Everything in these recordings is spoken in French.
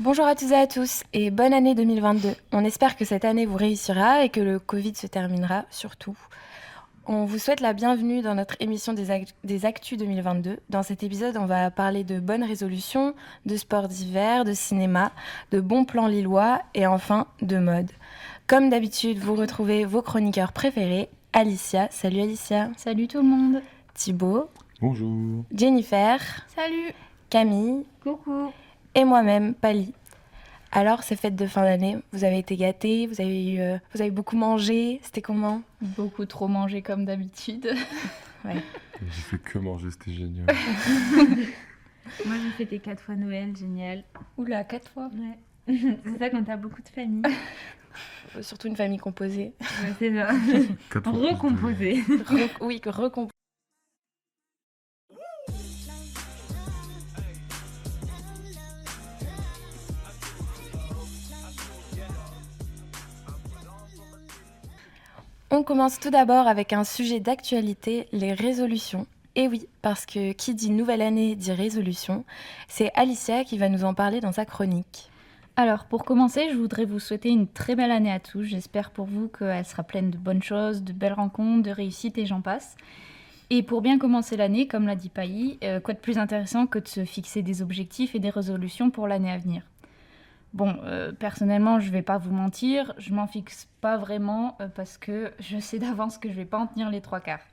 Bonjour à tous et à tous et bonne année 2022. On espère que cette année vous réussira et que le Covid se terminera surtout. On vous souhaite la bienvenue dans notre émission des, des, Actus 2022. Dans cet épisode, on va parler de bonnes résolutions, de sports d'hiver, de cinéma, de bons plans lillois et enfin de mode. Comme d'habitude, vous retrouvez vos chroniqueurs préférés. Alicia, salut Alicia. Salut tout le monde. Thibaut. Bonjour. Jennifer. Salut. Camille. Coucou. Et moi-même, Pali. Alors, ces fêtes de fin d'année, vous avez été gâtés, vous avez, euh, vous avez beaucoup mangé, c'était comment? Beaucoup trop mangé comme d'habitude. ouais. J'ai fait que manger, c'était génial. Moi, j'ai fêté quatre fois Noël, génial. Oula, quatre fois? Ouais. c'est ça quand t'as beaucoup de familles. Surtout une famille composée. Ouais, c'est ça. Recomposée. Re- oui, que recomposée. On commence tout d'abord avec un sujet d'actualité, les résolutions. Et oui, parce que qui dit nouvelle année dit résolution, c'est Alicia qui va nous en parler dans sa chronique. Alors, pour commencer, je voudrais vous souhaiter une très belle année à tous. J'espère pour vous qu'elle sera pleine de bonnes choses, de belles rencontres, de réussites et j'en passe. Et pour bien commencer l'année, comme l'a dit Pailly, euh, quoi de plus intéressant que de se fixer des objectifs et des résolutions pour l'année à venir? Bon, euh, personnellement, je vais pas vous mentir, je m'en fixe pas vraiment euh, parce que je sais d'avance que je vais pas en tenir les trois quarts.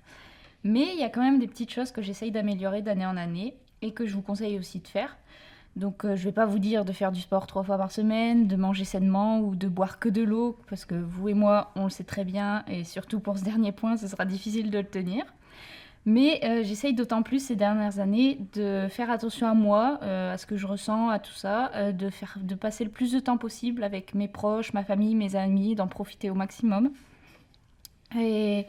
Mais il y a quand même des petites choses que j'essaye d'améliorer d'année en année et que je vous conseille aussi de faire. Donc euh, je vais pas vous dire de faire du sport trois fois par semaine, de manger sainement ou de boire que de l'eau, parce que vous et moi, on le sait très bien, et surtout pour ce dernier point, ce sera difficile de le tenir. Mais euh, j'essaye d'autant plus ces dernières années de faire attention à moi, euh, à ce que je ressens, à tout ça, euh, de, faire, de passer le plus de temps possible avec mes proches, ma famille, mes amis, d'en profiter au maximum. Et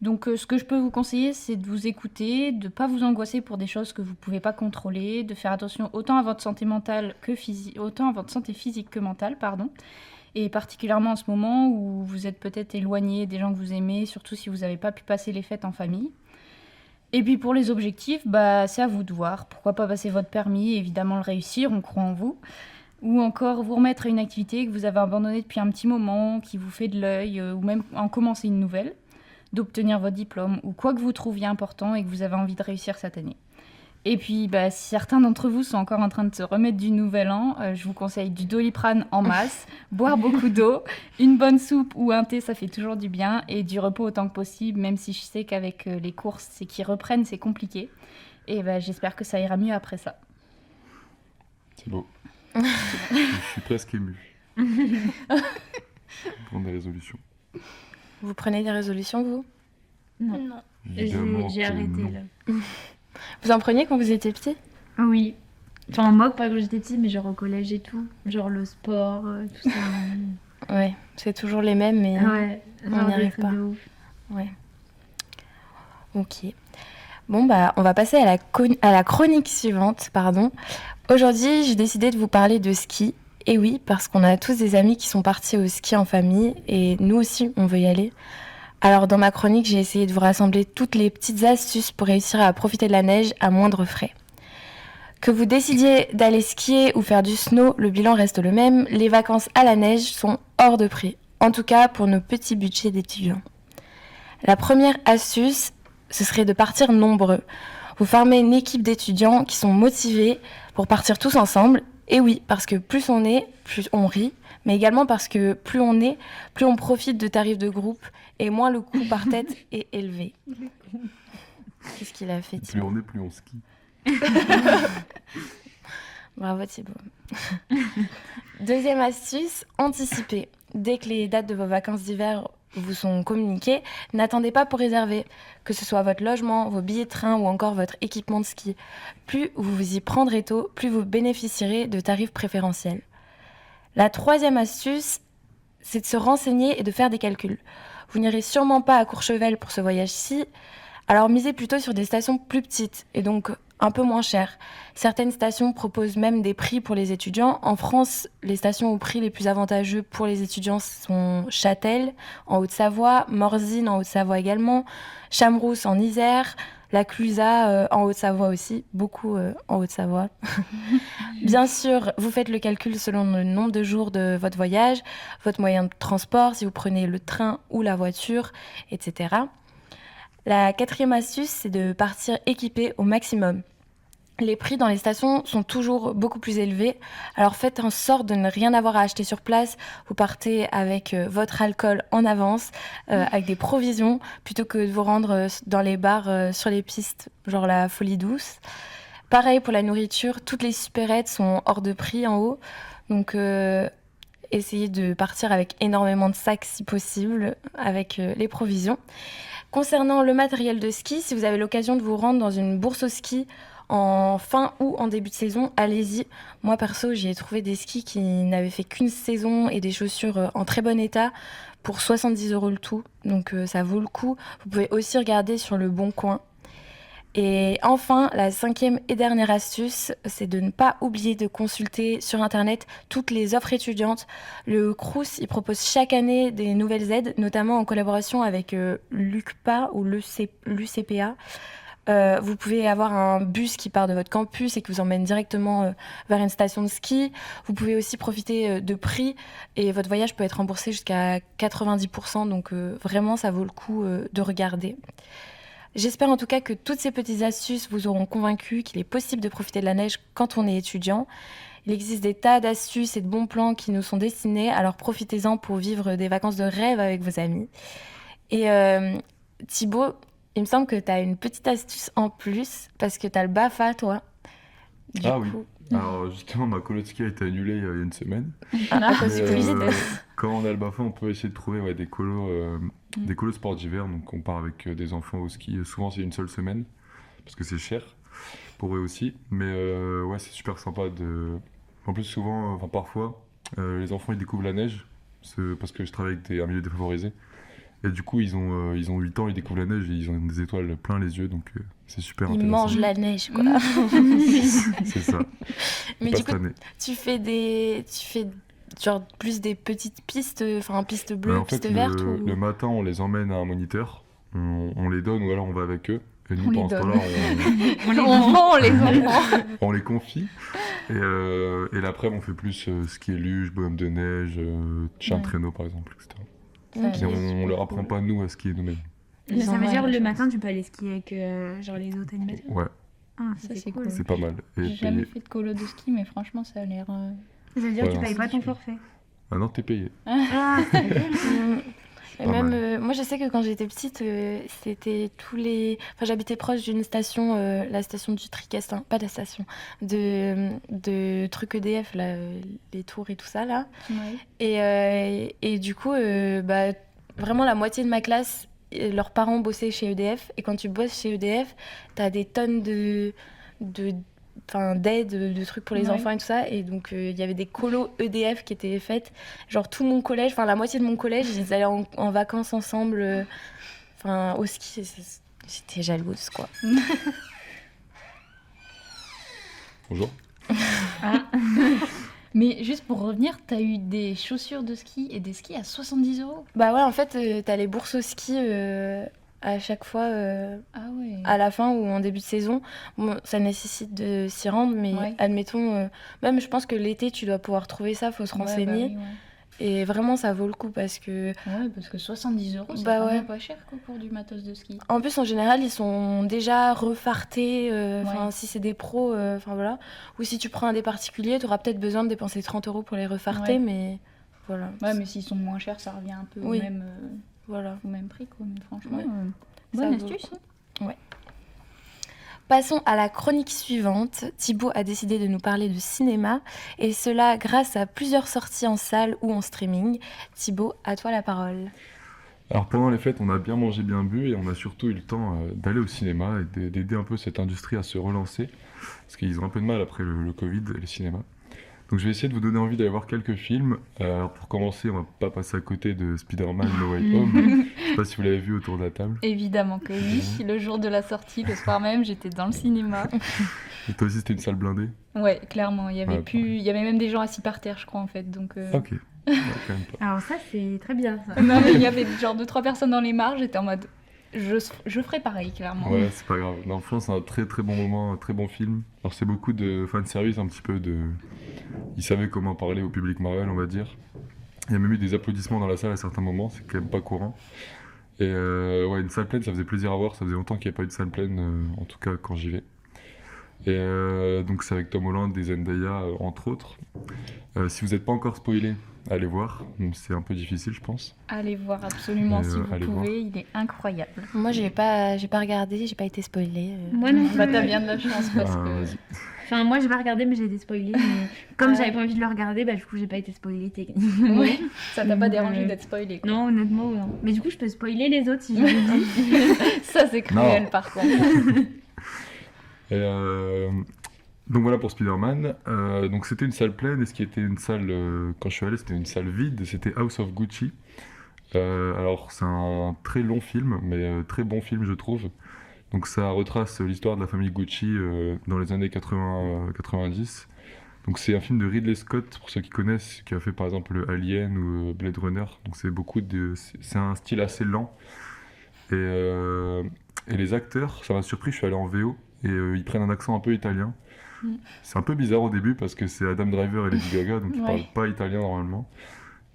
donc ce que je peux vous conseiller, c'est de vous écouter, de ne pas vous angoisser pour des choses que vous ne pouvez pas contrôler, de faire attention autant à votre santé mentale que physique, autant à votre santé physique que mentale, pardon. Et particulièrement en ce moment où vous êtes peut-être éloigné des gens que vous aimez, surtout si vous n'avez pas pu passer les fêtes en famille. Et puis pour les objectifs, bah, c'est à vous de voir. Pourquoi pas passer votre permis, évidemment le réussir, on croit en vous. Ou encore vous remettre à une activité que vous avez abandonnée depuis un petit moment, qui vous fait de l'œil, euh, ou même en commencer une nouvelle, d'obtenir votre diplôme, ou quoi que vous trouviez important et que vous avez envie de réussir cette année. Et puis, bah, si certains d'entre vous sont encore en train de se remettre du nouvel an, euh, je vous conseille du doliprane en masse, boire beaucoup d'eau, une bonne soupe ou un thé, ça fait toujours du bien, et du repos autant que possible, même si je sais qu'avec euh, les courses et qui reprennent, c'est compliqué. Et bah, j'espère que ça ira mieux après ça. C'est beau. je suis presque ému. Prendre des résolutions. Vous prenez des résolutions, vous? Non. J'ai arrêté non. là. Vous en preniez quand vous étiez petit? Oui. Enfin, en moque, pas quand j'étais petite, mais genre au collège et tout. Genre le sport, euh, tout ça. Ouais, c'est toujours les mêmes, mais ouais. on n'y arrive pas. Ouais. Ok. Bon, bah, on va passer à la, con- à la chronique suivante. Pardon. Aujourd'hui, j'ai décidé de vous parler de ski. Et oui, parce qu'on a tous des amis qui sont partis au ski en famille et nous aussi, on veut y aller. Alors, dans ma chronique, j'ai essayé de vous rassembler toutes les petites astuces pour réussir à profiter de la neige à moindre frais. Que vous décidiez d'aller skier ou faire du snow, le bilan reste le même. Les vacances à la neige sont hors de prix. En tout cas, pour nos petits budgets d'étudiants. La première astuce, ce serait de partir nombreux. Vous formez une équipe d'étudiants qui sont motivés pour partir tous ensemble. Et oui, parce que plus on est, plus on rit, mais également parce que plus on est, plus on profite de tarifs de groupe et moins le coût par tête est élevé. Qu'est-ce qu'il a fait Plus on est, plus on skie. Bravo Thibaut. Deuxième astuce, anticiper. Dès que les dates de vos vacances d'hiver vous sont communiquées, n'attendez pas pour réserver, que ce soit votre logement, vos billets de train ou encore votre équipement de ski. Plus vous vous y prendrez tôt, plus vous bénéficierez de tarifs préférentiels. La troisième astuce, c'est de se renseigner et de faire des calculs. Vous n'irez sûrement pas à Courchevel pour ce voyage-ci, alors misez plutôt sur des stations plus petites et donc un peu moins chères. Certaines stations proposent même des prix pour les étudiants. En France, les stations au prix les plus avantageux pour les étudiants sont Châtel en Haute-Savoie, Morzine en Haute-Savoie également, Chamrousse en Isère, La Clusa euh, en Haute-Savoie aussi, beaucoup euh, en Haute-Savoie. Bien sûr, vous faites le calcul selon le nombre de jours de votre voyage, votre moyen de transport, si vous prenez le train ou la voiture, etc. La quatrième astuce, c'est de partir équipé au maximum. Les prix dans les stations sont toujours beaucoup plus élevés, alors faites en sorte de ne rien avoir à acheter sur place. Vous partez avec euh, votre alcool en avance, euh, avec des provisions, plutôt que de vous rendre euh, dans les bars sur les pistes, genre la folie douce. Pareil pour la nourriture, toutes les supérettes sont hors de prix en haut, donc essayez de partir avec énormément de sacs si possible, avec les provisions. Concernant le matériel de ski, si vous avez l'occasion de vous rendre dans une bourse au ski en fin ou en début de saison, allez-y. Moi perso, j'y ai trouvé des skis qui n'avaient fait qu'une saison et des chaussures euh, en très bon état pour 70 euros le tout. Donc euh, ça vaut le coup. Vous pouvez aussi regarder sur le bon coin. Et enfin, la cinquième et dernière astuce, c'est de ne pas oublier de consulter sur Internet toutes les offres étudiantes. Le Crous, il propose chaque année des nouvelles aides, notamment en collaboration avec euh, l'UCPA ou l'UCPA. Euh, vous pouvez avoir un bus qui part de votre campus et qui vous emmène directement euh, vers une station de ski. Vous pouvez aussi profiter euh, de prix et votre voyage peut être remboursé jusqu'à 90%. Donc vraiment, ça vaut le coup de regarder. J'espère en tout cas que toutes ces petites astuces vous auront convaincu qu'il est possible de profiter de la neige quand on est étudiant. Il existe des tas d'astuces et de bons plans qui nous sont destinés, alors profitez-en pour vivre des vacances de rêve avec vos amis. Et Thibaut, il me semble que tu as une petite astuce en plus, parce que tu as le BAFA, toi. Du Ah oui. Alors justement, ma colo de ski a été annulée euh, il y a une semaine. cause du Mais, euh, quand on a le BAFA, on peut essayer de trouver ouais, des colos, euh, Mm. des colos sport d'hiver. Donc on part avec euh, des enfants au ski. Souvent c'est une seule semaine parce que c'est cher pour eux aussi. Mais euh, ouais, c'est super sympa de. En plus souvent, enfin parfois, les enfants ils découvrent la neige parce que je travaille avec des, un milieu défavorisé. Et du coup, ils ont, euh, ils ont 8 ans, ils découvrent la neige et ils ont des étoiles plein les yeux, donc euh, c'est super intéressant. mange la neige, quoi. C'est ça. Mais du coup, tu fais des, tu fais genre plus des petites pistes, enfin piste bleue, Ouais, en piste fait, verte le, ou... le matin, on les emmène à un moniteur, on, on les donne ou alors on va avec eux. Et nous, On les pendant ce donne. temps-là, On les On vend. vend les enfants. on, on les confie. Et, euh, et l'après, on fait plus euh, ski et luge, bonhomme de neige, euh, chien de Ouais. traîneau par exemple, etc. On, on leur apprend pas, nous, à skier nous-mêmes. Mais ça veut dire le matin, tu peux aller skier avec euh, genre les autres animateurs. Ouais, Ah, Ça, c'est cool. cool. c'est pas mal. Et J'ai jamais payé. fait de colo de ski, mais franchement, ça a l'air. euh, Ça veut dire Ouais, que tu payes pas ton forfait. Ah non, t'es payé. Ah. Et pas même, mal. euh, moi, je sais que quand j'étais petite, euh, c'était tous les. Enfin, j'habitais proche d'une station, euh, la station du Tricastin, pas la station, de, de trucs EDF, là, les tours et tout ça, là. ouais. Et, euh, et du coup, euh, bah, vraiment la moitié de ma classe, leurs parents bossaient chez EDF. Et quand tu bosses chez EDF, tu as des tonnes de, de, enfin, d'aides, de trucs pour les Ouais. enfants et tout ça. Et donc, euh, il y avait des colos EDF qui étaient faites. Genre, tout mon collège, enfin, la moitié de mon collège, ils allaient en, en vacances ensemble, euh, enfin, au ski. J'étais jalouse, quoi. Bonjour. Mais juste pour revenir, t'as eu des chaussures de ski et des skis à 70 euros? Bah ouais, en fait, euh, t'as les bourses au ski euh, à chaque fois. euh, Ah à la fin ou en début de saison. Bon, ça nécessite de s'y rendre, mais Ouais. admettons, euh, même je pense que l'été, tu dois pouvoir trouver ça, faut se Ouais, bah renseigner. oui, ouais. Et vraiment, ça vaut le coup parce que, Ouais, parce que 70 euros, c'est Bah pas cher quoi, pour du matos de ski. en plus, en général, ils sont déjà refartés. euh, si c'est des pros, enfin voilà. Ou si tu prends un des particuliers, tu auras peut-être besoin de dépenser 30 euros pour les refarter, mais voilà. Ouais, mais s'ils sont moins chers, ça revient un peu Oui. au, même, Voilà. au même prix quoi. Mais franchement, Ouais. euh, bonne le astuce. Passons à la chronique suivante. Thibaut a décidé de nous parler de cinéma, et cela grâce à plusieurs sorties en salle ou en streaming. Thibaut, à toi la parole. Alors pendant les fêtes, on a bien mangé, bien bu et on a surtout eu le temps euh, d'aller au cinéma et d'a- d'aider un peu cette industrie à se relancer. Parce qu'ils ont un peu de mal après le, le Covid, les cinémas. Donc je vais essayer de vous donner envie d'aller voir quelques films. Euh, alors pour commencer, on va pas passer à côté de Spider-Man No Way Home. je sais pas si vous l'avez vu autour de la table. Évidemment que oui. Le jour de la sortie, le soir même, j'étais dans le cinéma. Et toi aussi, c'était une salle blindée Ouais, clairement. Il y avait Ouais, plus, il y avait même des gens assis par terre, je crois en fait. Donc. euh, Ok. Ouais, quand même pas. Alors ça, c'est très bien ça. Non mais il y avait genre deux trois personnes dans les marges. J'étais en mode je, ferai pareil, clairement. Ouais, c'est pas grave. Franchement, c'est un très très bon moment, un très bon film. Alors, c'est beaucoup de fanservice, un petit peu de. Ils savaient comment parler au public Marvel, on va dire. Il y a même eu des applaudissements dans la salle à certains moments, c'est quand même pas courant. Et euh, ouais, une salle pleine, ça faisait plaisir à voir. Ça faisait longtemps qu'il n'y avait pas eu de salle pleine, euh, en tout cas quand j'y vais. Et euh, donc, c'est avec Tom Holland et Zendaya, entre autres. Si vous n'êtes pas encore spoilé, allez voir. C'est un peu difficile, je pense. Allez voir absolument si euh, vous allez pouvez, voir. il est incroyable. Moi, j'ai pas, j'ai pas regardé, j'ai pas été spoilée. euh. Moi non Bah, plus. t'as bien de la chance parce Ah, que. Enfin, moi j'ai pas regardé, mais j'ai été spoilée. Mais comme Ouais. j'avais pas envie de le regarder, bah du coup j'ai pas été spoilée techniquement. Ouais, ça t'a pas Ouais. dérangé d'être spoilé. quoi. Non, honnêtement, non. Mais du coup, je peux spoiler les autres si je veux. ça, c'est cruel Non. par contre. Et, euh, donc voilà pour Spider-Man. Euh, donc c'était une salle pleine et ce qui était une salle, euh, quand je suis allé, c'était une salle vide. C'était House of Gucci. Euh, alors c'est un très long film, mais très bon film je trouve. Donc ça retrace l'histoire de la famille Gucci dans les années 80, euh, 90. Donc c'est un film de Ridley Scott pour ceux qui connaissent, qui a fait par exemple Alien ou Blade Runner. Donc c'est beaucoup de, c'est un style assez lent. Et, et les acteurs, ça m'a surpris. Je suis allé en VO et ils prennent un accent un peu italien. Mm. C'est un peu bizarre au début parce que c'est Adam Driver et Lady Gaga, donc ils Ouais. parlent pas italien normalement.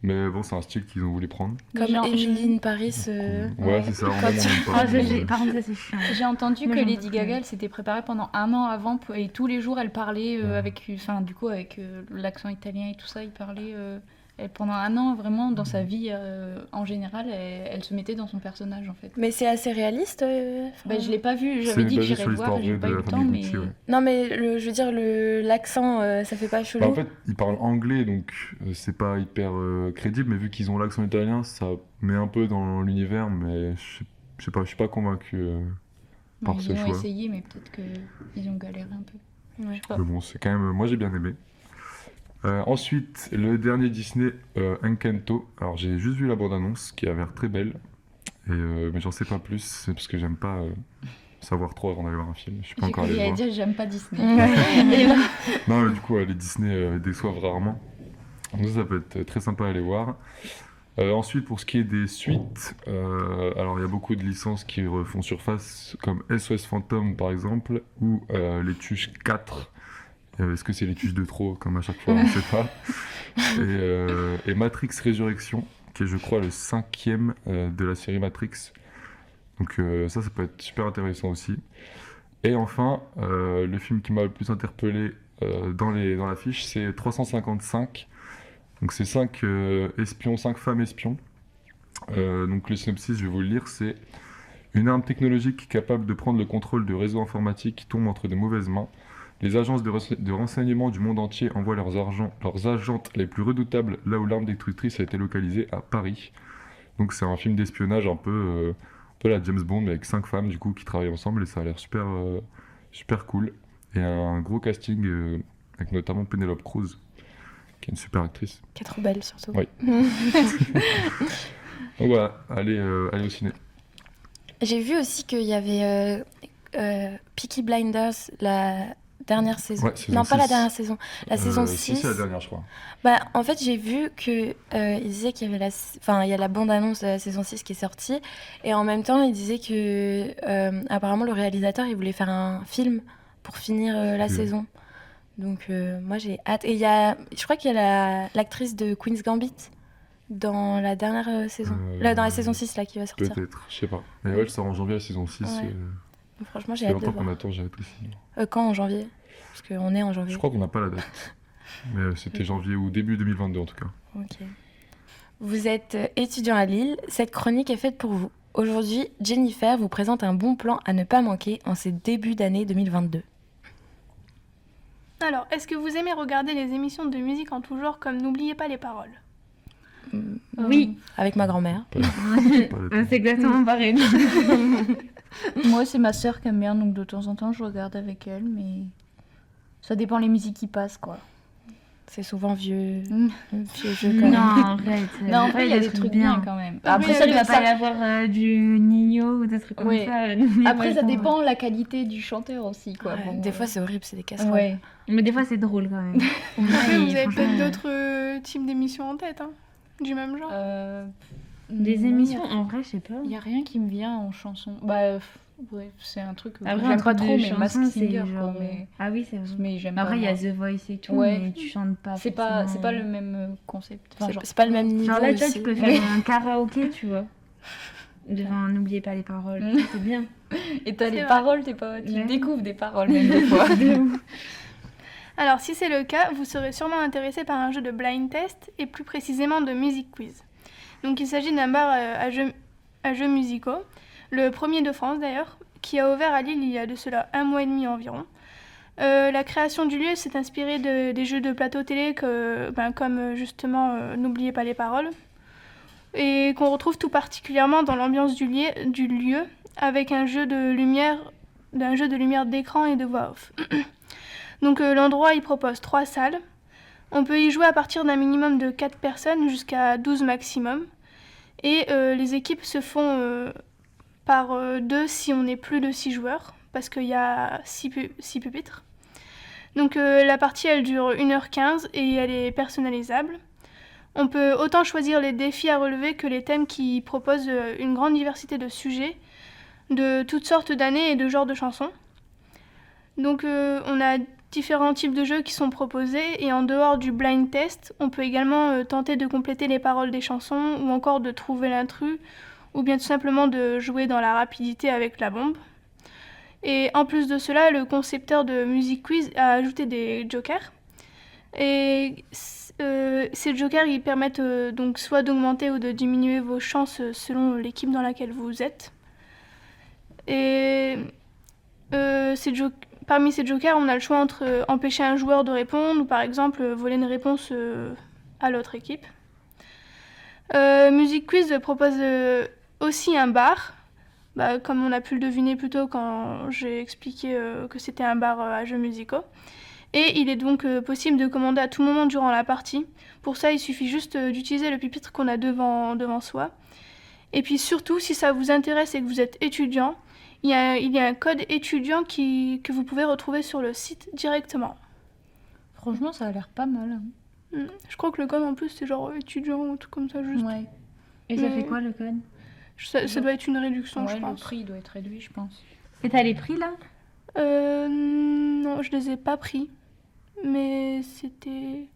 Mais bon, c'est un style qu'ils ont voulu prendre. Comme Emily in Paris. euh, ouais, ouais. c'est ça. Ah, ça, j'ai- Par contre, ça c'est chiant. J'ai entendu que Lady Gaga, elle s'était préparée pendant un an avant et tous les jours elle parlait euh, Ouais. avec, enfin du coup avec euh, l'accent italien et tout ça, il parlait pendant un an vraiment dans sa vie euh, en général, elle, elle se mettait dans son personnage en fait. Mais c'est assez réaliste. euh, Ben, je l'ai pas vu, j'avais dit que j'irais voir j'ai pas eu le temps, mais Gucci, ouais. Non, mais le, je veux dire, l'accent, euh, ça fait pas chelou. Bah, en fait, ils parlent anglais, donc euh, c'est pas hyper euh, crédible, mais vu qu'ils ont l'accent italien, ça met un peu dans l'univers, mais je sais- pas, je suis pas convaincu. euh. Par ils ce ont choix. essayé, mais peut-être qu'ils ont galéré un peu. Ouais. Je sais pas. Mais bon, c'est quand même. Moi, j'ai bien aimé. Euh, ensuite, le dernier Disney, euh, Encanto. Alors, j'ai juste vu la bande-annonce qui a l'air très belle, et, euh, mais j'en sais pas plus, c'est parce que j'aime pas euh, savoir trop avant d'aller voir un film. Je suis pas encore allé voir. dire j'aime pas Disney. Là, Non, mais du coup, euh, les Disney euh, déçoivent rarement. Donc, ça, ça peut être très sympa à aller voir. Euh, ensuite, pour ce qui est des suites, euh, alors il y a beaucoup de licences qui refont surface, comme SOS Phantom par exemple, ou euh, les Tuches 4. Euh, Est-ce que c'est les Tuches de trop, comme à chaque fois On ne sait pas. Et, euh, et Matrix Résurrection, qui est, je crois, le cinquième euh, de la série Matrix. Donc ça, ça peut être super intéressant aussi. Et enfin, le film qui m'a le plus interpellé dans, les, dans l'affiche, c'est 355. Donc c'est 5 espions, 5 femmes espions. Donc le synopsis, je vais vous le lire, c'est une arme technologique capable de prendre le contrôle de réseaux informatiques qui tombent entre de mauvaises mains. Les agences de, rense- de renseignement du monde entier envoient leurs, leurs agentes les plus redoutables là où l'arme destructrice a été localisée, à Paris. Donc c'est un film d'espionnage un peu, euh, un peu la James Bond, mais avec 5 femmes du coup qui travaillent ensemble et ça a l'air super, euh, super cool. Et un gros casting euh, avec notamment Penelope Cruz, qui est une super actrice. Qui est trop belle, surtout. Oui. Donc voilà, allez, euh, allez au ciné. J'ai vu aussi qu'il y avait euh, euh, Peaky Blinders, la dernière saison. Ouais, saison non, pas la dernière saison. La saison Euh, 6. Si, c'est la dernière, je crois. Bah, en fait, j'ai vu que euh, il disait qu'il y avait la, enfin, il y a la bande-annonce de la saison 6 qui est sortie, et en même temps, il disait que euh, apparemment le réalisateur, il voulait faire un film pour finir euh, la saison. Donc, moi, j'ai hâte. Et il y a, je crois qu'il y a la- l'actrice de Queen's Gambit dans la dernière saison, là, dans la saison 6 là qui va sortir. Peut-être, je sais pas. Mais ouais, elle sort en janvier la saison 6. Ouais. Donc, franchement, j'ai hâte de qu'on voir. attend, j'ai hâte aussi. Euh, quand en janvier? Parce qu'on est en janvier. Je crois qu'on n'a pas la date. Mais euh, c'était janvier ou début 2022 en tout cas. Ok. Vous êtes euh, étudiant à Lille. Cette chronique est faite pour vous. Aujourd'hui, Jennifer vous présente un bon plan à ne pas manquer en ces débuts d'année 2022. Alors, est-ce que vous aimez regarder les émissions de musique en tout genre comme N'oubliez pas les paroles? Mm, Oui, Avec ma grand-mère. C'est exactement pareil. Moi, c'est ma sœur qui aime bien, donc de temps en temps, je regarde avec elle, mais ça dépend les musiques qui passent, quoi. C'est souvent vieux, Mm. vieux jeu quand Non, même. arrête. Non, en vrai, il y a des trucs bien quand même. Après, Oui, ça, il va ça- pas y avoir euh, du Nino ou des trucs comme Oui. ça. Après, ça dépend la qualité du chanteur aussi, quoi. Ouais, Bon, des euh, fois, c'est horrible, c'est des casseroles. Ouais. Mais des fois, c'est drôle quand même. Après, Ouais, vous avez peut-être d'autres euh, types d'émissions en tête, hein, du même genre? Euh, Des émissions, en vrai, je sais pas. Il y a rien qui me vient en chanson. Bah, ouais, c'est un truc que Après, j'aime pas trop, mais Mask Singer, genre... quoi. Mais, Ah oui, c'est vrai. mais j'aime Après, il y a. The Voice et tout, Ouais. mais tu chantes pas. C'est pas, c'est pas le même euh, concept. Enfin, C'est pas le même niveau. Genre là, toi, tu peux faire un karaoké, tu vois. Devant N'oubliez pas les paroles. Mm. C'est bien. Et t'as les vrai. paroles, t'es pas... tu Ouais. découvres des paroles même des fois. Alors, si c'est le cas, vous serez sûrement intéressé par un jeu de blind test et plus précisément de music quiz. Donc, il s'agit d'un bar euh, à jeux, musicaux, le premier de France d'ailleurs, qui a ouvert à Lille il y a de cela un mois et demi environ. Euh, la création du lieu s'est inspirée de- des jeux de plateau télé ben, comme euh, justement N'oubliez pas les paroles, et qu'on retrouve tout particulièrement dans l'ambiance du, lieu- avec un jeu de lumière, jeu de lumière d'écran et de voix off. Donc l'endroit il propose trois salles. On peut y jouer à partir d'un minimum de 4 personnes jusqu'à 12 maximum. Et euh, les équipes se font euh, par euh, deux si on est plus de 6 joueurs, parce qu'il y a 6 pupitres. Donc la partie elle dure 1h15 et elle est personnalisable. On peut autant choisir les défis à relever que les thèmes qui proposent une grande diversité de sujets, de toutes sortes d'années et de genres de chansons. Donc on a différents types de jeux qui sont proposés et en dehors du blind test, on peut également euh, tenter de compléter les paroles des chansons ou encore de trouver l'intrus ou bien tout simplement de jouer dans la rapidité avec la bombe. Et en plus de cela, le concepteur de Music Quiz a ajouté des jokers. Et euh, ces jokers, ils permettent euh, donc soit d'augmenter ou de diminuer vos chances selon l'équipe dans laquelle vous êtes. Et ces jo- parmi ces jokers, on a le choix entre euh, empêcher un joueur de répondre ou par exemple euh, voler une réponse euh, à l'autre équipe. Music Quiz propose aussi un bar, bah, comme on a pu le deviner plus tôt quand j'ai expliqué que c'était un bar à jeux musicaux. Et il est donc possible de commander à tout moment durant la partie. Pour ça, il suffit juste d'utiliser le pupitre qu'on a devant soi. Et puis surtout, si ça vous intéresse et que vous êtes étudiant, il y a, il y a un code étudiant qui, que vous pouvez retrouver sur le site directement. Franchement, ça a l'air pas mal. hein. Hmm, Je crois que le code en plus c'est genre étudiant ou tout comme ça juste. Ouais, Et ça Mm. fait quoi le code? Ça, ça doit être une réduction, ouais je le pense. prix doit être réduit, je pense. Et t'as les prix là? Euh, non, je les ai pas pris, mais c'était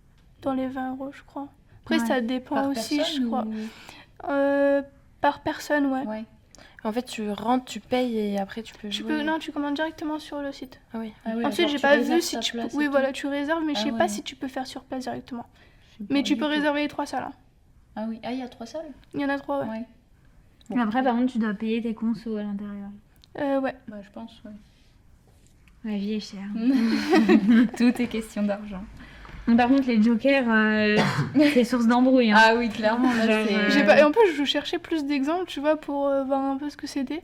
dans les 20 euros, je crois. Après, Ouais. ça dépend Par aussi, personne je crois. ou- Euh, par personne, ouais. Ouais. En fait, tu rentres, tu payes et après tu peux Tu jouer. peux, non, tu commandes directement sur le site. Ah oui. Ah Ensuite, j'ai pas vu si tu peux. place Oui, voilà, tu réserves, mais je Ah sais ouais. pas si tu peux faire sur place directement. Je sais Mais tu peux tout. réserver les trois salles. hein. Ah oui, ah il y a trois salles? Il y en a trois, ouais. Ouais. Mais après, par contre, tu dois payer tes consos à l'intérieur. Euh, ouais. Bah, je pense, ouais. La vie est chère. Tout est question d'argent. Par contre, les jokers, euh, c'est source d'embrouille. hein. Ah oui, clairement, là, Genre, euh, J'ai pas... Et en plus, je cherchais plus d'exemples, tu vois, pour euh, voir un peu ce que c'était.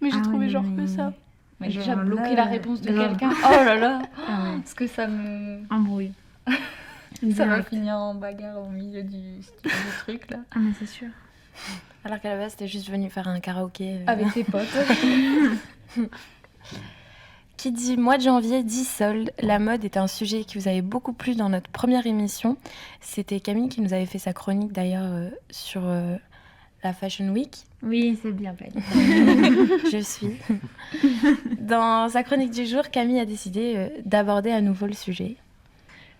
Mais j'ai Ah trouvé genre mais- que ça. Mais Genre déjà, bloquer là, la réponse de quelqu'un. Oh là là Ah ouais. Parce que ça me... Embrouille. Ça va finir en bagarre au milieu du, du truc, là. Ah, mais c'est sûr. Alors qu'à la base, t'es juste venu faire un karaoké. euh. Avec tes potes. Qui dit mois de janvier dit solde. La mode est un sujet qui vous avait beaucoup plu dans notre première émission. C'était Camille qui nous avait fait sa chronique d'ailleurs euh, sur euh, la Fashion Week. Oui, c'est bien fait. Je suis. Dans sa chronique du jour, Camille a décidé euh, d'aborder à nouveau le sujet.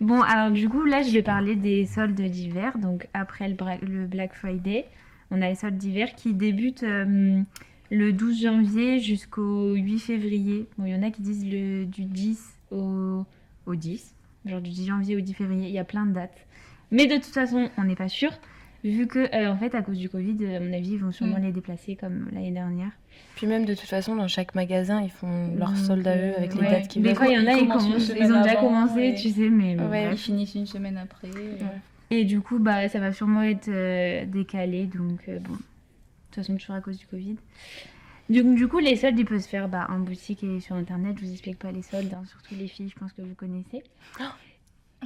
Bon, alors du coup, là, je vais parler des soldes d'hiver. Donc, après le, Black Friday, on a les soldes d'hiver qui débutent euh, le 12 janvier jusqu'au 8 février. Bon, il y en a qui disent le, du 10 au, au 10, genre du 10 janvier au 10 février. Il y a plein de dates. Mais de toute façon, on n'est pas sûr. Vu que, euh, en fait, à cause du Covid, euh, à mon avis, ils vont sûrement Mm. les déplacer comme l'année dernière. Puis même de toute façon, dans chaque magasin, ils font leur Donc, solde à eux avec les dates qu'ils Des veulent. fois, il y en a, Ils ils, commencent ils ont déjà commencé, et- tu sais, mais bon, Ouais, bref. Ils finissent une semaine après. euh, Et du coup, bah, ça va sûrement être euh, décalé, donc euh, bon. De toute façon, toujours à cause du Covid. Du coup, les soldes, ils peuvent se faire bah, en boutique et sur Internet. Je vous explique pas les soldes, hein, surtout les filles, je pense que vous connaissez.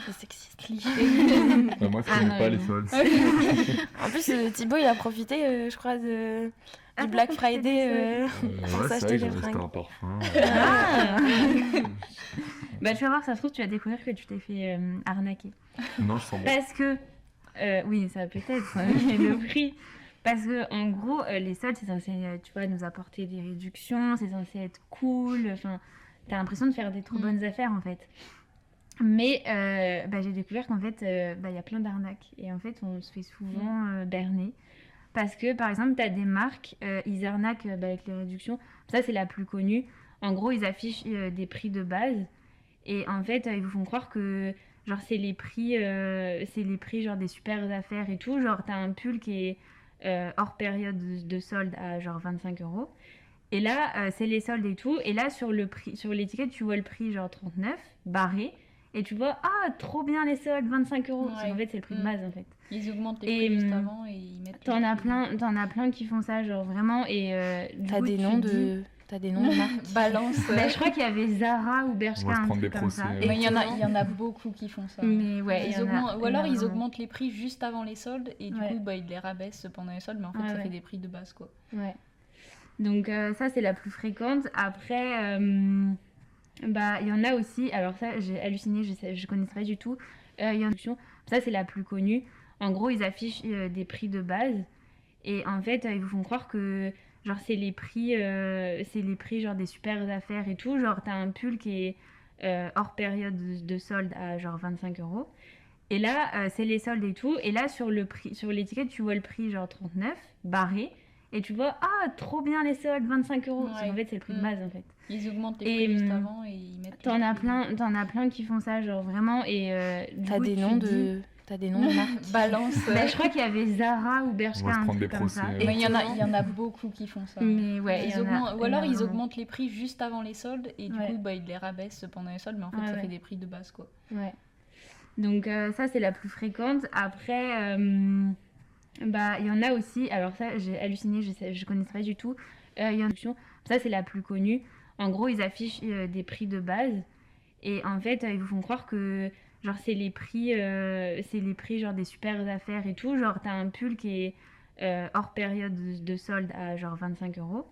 C'est sexiste. Bah, moi, je Ah, connais non, pas non. les soldes. En plus, euh, Thibaut, il a profité, euh, je crois, de, Ah, du t'as Black Friday. euh, Euh, Pour ouais, s'acheter c'est vrai que j'ai des fringues. un parfum. Ah Bah, tu vas voir, ça se trouve, tu vas découvrir que tu t'es fait euh, arnaquer. non, je sens bon. Parce que, euh, oui, ça peut-être, mais le prix. Parce que en gros, euh, les soldes, c'est censé, euh, tu vois, nous apporter des réductions, c'est censé être cool. Enfin, t'as l'impression de faire des trop Mm. bonnes affaires en fait. Mais euh, bah, j'ai découvert qu'en fait, euh, bah, il y a plein d'arnaques. Et en fait, on se fait souvent euh, berner. Parce que, par exemple, tu as des marques, ils arnaquent bah, avec les réductions. Ça, c'est la plus connue. En gros, ils affichent des prix de base. Et en fait, ils vous font croire que genre c'est les prix, c'est les prix genre des super affaires et tout. Genre, tu as un pull qui est euh, hors période de, de solde à genre 25 euros. Et là, euh, c'est les soldes et tout. Et là, sur le prix, sur l'étiquette, tu vois le prix genre 39, barré. Et tu vois, ah, trop bien les soldes, 25 euros. Parce Ouais. qu'en fait, c'est le prix de Mm. base, en fait. Ils augmentent les Et, prix juste hum, avant et ils mettent. T'en as plein, t'en as plein qui font ça, genre vraiment. Et euh, T'as des noms de, t'as des noms de marques. Balance. Bah, je crois qu'il y avait Zara ou On Bershka, va se un prendre des procès. ça. Mais il y en a, il y en a beaucoup qui font ça. Mais ouais, Ils a ou alors ils augmentent les prix juste avant les soldes et du Ouais. coup bah, ils les rabaissent pendant les soldes, mais en fait Ouais, ça ouais. fait des prix de base quoi. Ouais. Donc euh, ça c'est la plus fréquente. Après, euh, bah il y en a aussi. Alors ça j'ai halluciné, je je connaissais pas du tout. Euh, Il y en a ça c'est la plus connue. En gros ils affichent euh, des prix de base et en fait ils vous font croire que genre c'est les prix, euh, c'est les prix genre des super affaires et tout. Genre t'as un pull qui est euh, hors période de, de solde à genre 25 euros. Et là, euh, c'est les soldes et tout. Et là, sur le prix, sur l'étiquette, tu vois le prix genre 39, barré. Et tu vois, ah, trop bien les soldes, 25 euros. Ouais. qu'en fait, c'est le prix de Mm. base, en fait. Ils augmentent les Et, prix juste hum, avant et ils mettent. T'en as plein, t'en as plein qui font ça, genre vraiment. Et euh, T'as des noms dis- de, t'as des noms de marques. Balance. Bah, je crois qu'il y avait Zara ou Bershka, un truc comme procès, ça. il y en a, il y en a beaucoup qui font ça. Mais ouais, Ils a ou alors ils augmentent les prix juste avant les soldes et du Ouais. coup bah, ils les rabaissent pendant les soldes, mais en fait Ouais, ça ouais. fait des prix de base quoi. Ouais. Donc euh, ça c'est la plus fréquente. Après, euh, bah il y en a aussi. Alors ça j'ai halluciné, je sais, je connaissais pas du tout. Euh, Il y en a ça c'est la plus connue. En gros ils affichent euh, des prix de base et en fait euh, ils vous font croire que genre c'est les prix, euh, c'est les prix genre des super affaires et tout. Genre t'as un pull qui est euh, hors période de, de solde à genre 25 euros.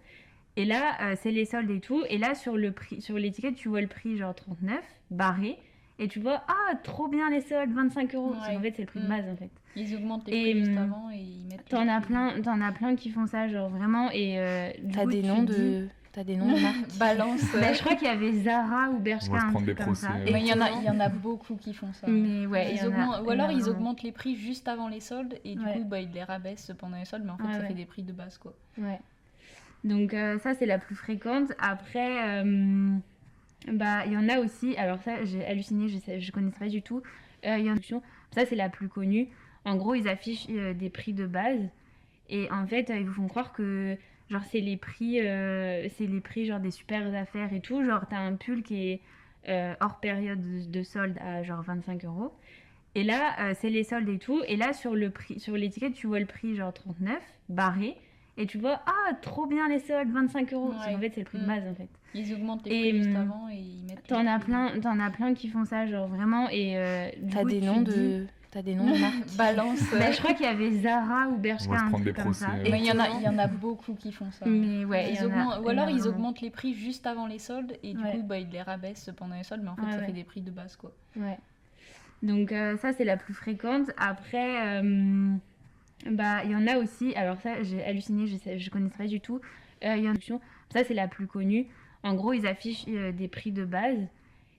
Et là, euh, c'est les soldes et tout. Et là, sur le prix, sur l'étiquette, tu vois le prix genre 39, barré. Et tu vois, ah, trop bien les soldes, 25 euros. Ouais. qu'en fait, c'est le prix de Mm. base, en fait. Ils augmentent les Et, prix juste hum, avant et ils mettent. T'en as plein, t'en as plein qui font ça, genre vraiment. Et euh, T'as des noms dis- de, t'as des noms de marques. Balance. Bah, je crois qu'il y avait Zara ou Bershka, On va se un prendre truc des comme procès, ça. Mais il y en a, il y en a beaucoup qui font ça. Mais ouais, Ils a ou alors ils augmentent les prix juste avant les soldes et du Ouais. coup bah, ils les rabaissent pendant les soldes, mais en fait Ouais, ça ouais. fait des prix de base quoi. Ouais. Donc euh, ça c'est la plus fréquente. Après, euh, bah il y en a aussi. Alors ça j'ai halluciné, je sais, je connaissais pas du tout. Euh, Il y en a ça c'est la plus connue. En gros ils affichent euh, des prix de base et en fait ils vous font croire que genre c'est les prix, euh, c'est les prix genre des super affaires et tout. Genre t'as un pull qui est euh, hors période de, de solde à genre 25 euros. Et là, euh, c'est les soldes et tout. Et là, sur le prix, sur l'étiquette, tu vois le prix genre 39, barré. Et tu vois, ah, trop bien les soldes, 25 euros. Ouais. qu'en fait, c'est le prix de Mm. base, en fait. Ils augmentent les Et, prix juste hum, avant et ils mettent. T'en as plein, t'en as plein qui font ça, genre vraiment. Et euh, du T'as coup, des noms dis- de, t'as des noms de marques. Balance. Bah, je crois qu'il y avait Zara ou Bershka, On va se un prendre truc des comme procès, ça. il y en a, il y en a beaucoup qui font ça. Mais ouais, Ils a ou alors ils augmentent les prix juste avant les soldes et du Ouais. coup bah, ils les rabaissent pendant les soldes, mais en fait Ouais, ça ouais. fait des prix de base quoi. Ouais. Donc euh, ça c'est la plus fréquente. Après, euh, bah il y en a aussi. Alors ça j'ai halluciné, je sais, je connaissais pas du tout. Euh, Il y en a ça c'est la plus connue. En gros ils affichent euh, des prix de base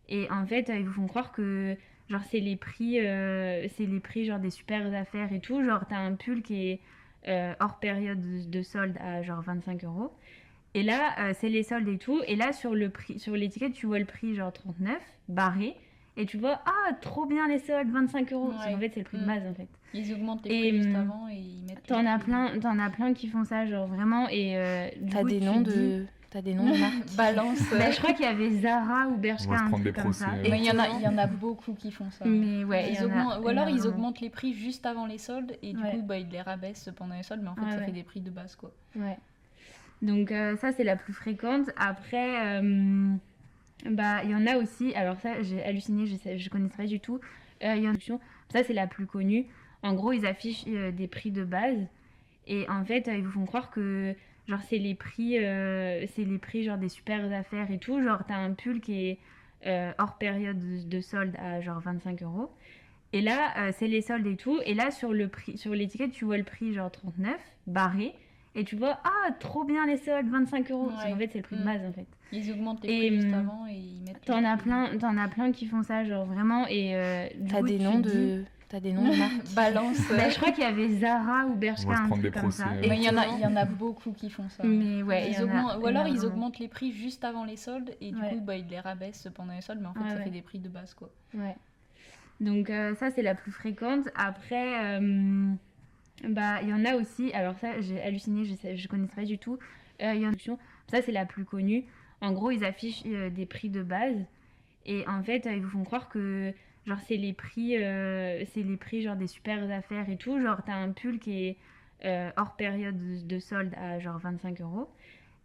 et en fait ils vous font croire que genre c'est les prix, euh, c'est les prix genre des super affaires et tout. Genre t'as un pull qui est euh, hors période de, de solde à genre 25 euros. Et là, euh, c'est les soldes et tout. Et là, sur le prix, sur l'étiquette, tu vois le prix genre 39, barré. Et tu vois, ah, trop bien les soldes, 25 euros. Ouais. qu'en fait, c'est le prix de Mm. base, en fait. Ils augmentent les Et, prix juste hum, avant et ils mettent. T'en as plein, t'en as plein qui font ça, genre vraiment. Et euh, T'as des noms dis- de, t'as des noms de marques. Balance. Bah, je crois qu'il y avait Zara ou Bershka, On va se un prendre truc des comme procès, ça. Mais il y en a, il y en a beaucoup qui font ça. Mais ouais, Ils a ou alors ils augmentent les prix juste avant les soldes et du Ouais. coup bah, ils les rabaissent pendant les soldes, mais en fait Ouais, ça ouais. fait des prix de base quoi. Ouais. Donc euh, ça c'est la plus fréquente. Après, euh, bah il y en a aussi. Alors ça j'ai halluciné, je sais, je connaissais pas du tout. Euh, Il y en a ça c'est la plus connue. En gros ils affichent euh, des prix de base et en fait euh, ils vous font croire que genre c'est les prix, euh, c'est les prix genre des super affaires et tout. Genre t'as un pull qui est euh, hors période de, de solde à genre 25 euros. Et là, euh, c'est les soldes et tout. Et là, sur le prix, sur l'étiquette, tu vois le prix genre 39, barré. Et tu vois, ah, trop bien les soldes, 25 euros. Ouais. qu'en fait, c'est le prix de Mm. base, en fait. Ils augmentent les Et, prix juste hum, avant et ils mettent. T'en les as prix- plein, t'en as plein qui font ça, genre vraiment. Et euh, T'as des noms dis- de. T'as des noms de marques Balance. Bah, je crois qu'il y avait Zara ou On Bershka, un truc des comme ça. procès. Mais il y en a, il y en a beaucoup qui font ça. Mais ouais, Ils a ou alors ils augmentent les prix juste avant les soldes et du Ouais. coup bah, ils les rabaissent pendant les soldes, mais en fait Ouais, ça ouais. fait des prix de base quoi. Ouais. Donc euh, ça c'est la plus fréquente. Après, euh, bah il y en a aussi. Alors ça j'ai halluciné, je je connaissais pas du tout. Euh, Il y en a ça c'est la plus connue. En gros ils affichent euh, des prix de base et en fait ils vous font croire que genre c'est les prix, euh, c'est les prix genre des super affaires et tout. Genre t'as un pull qui est euh, hors période de, de solde à genre 25 euros.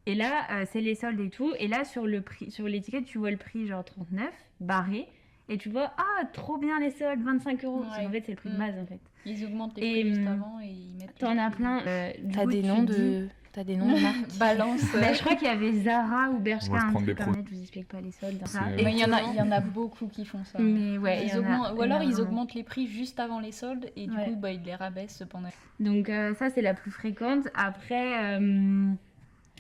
Et là, euh, c'est les soldes et tout. Et là, sur le prix, sur l'étiquette, tu vois le prix genre 39, barré. Et tu vois, ah, trop bien les soldes, 25 euros. Parce Ouais. qu'en fait, c'est le prix de Mm. base, en fait. Ils augmentent les Et, prix juste hum, avant et ils mettent. T'en as plein. euh, T'as des noms dis- de. T'as des noms de marques Balance. Bah, je crois qu'il y avait Zara ou Bershka, On va prendre des. Je vous explique pas les soldes. Mais il y en a, il y en a beaucoup qui font ça. Mais ouais, Ils a ou alors ils augmentent les prix juste avant les soldes et du Ouais. coup bah, ils les rabaissent pendant. Donc euh, ça c'est la plus fréquente. Après, euh,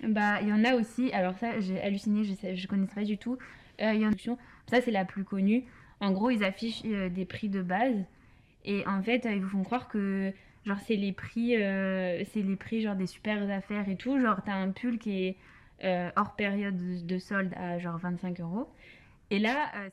bah il y en a aussi. Alors ça j'ai halluciné, je sais, je connaissais pas du tout. Euh, Il y en a ça c'est la plus connue. En gros ils affichent euh, des prix de base et en fait ils vous font croire que genre c'est les prix, euh, c'est les prix genre des super affaires et tout. Genre t'as un pull qui est euh, hors période de, de solde à genre 25 euros. Et là euh,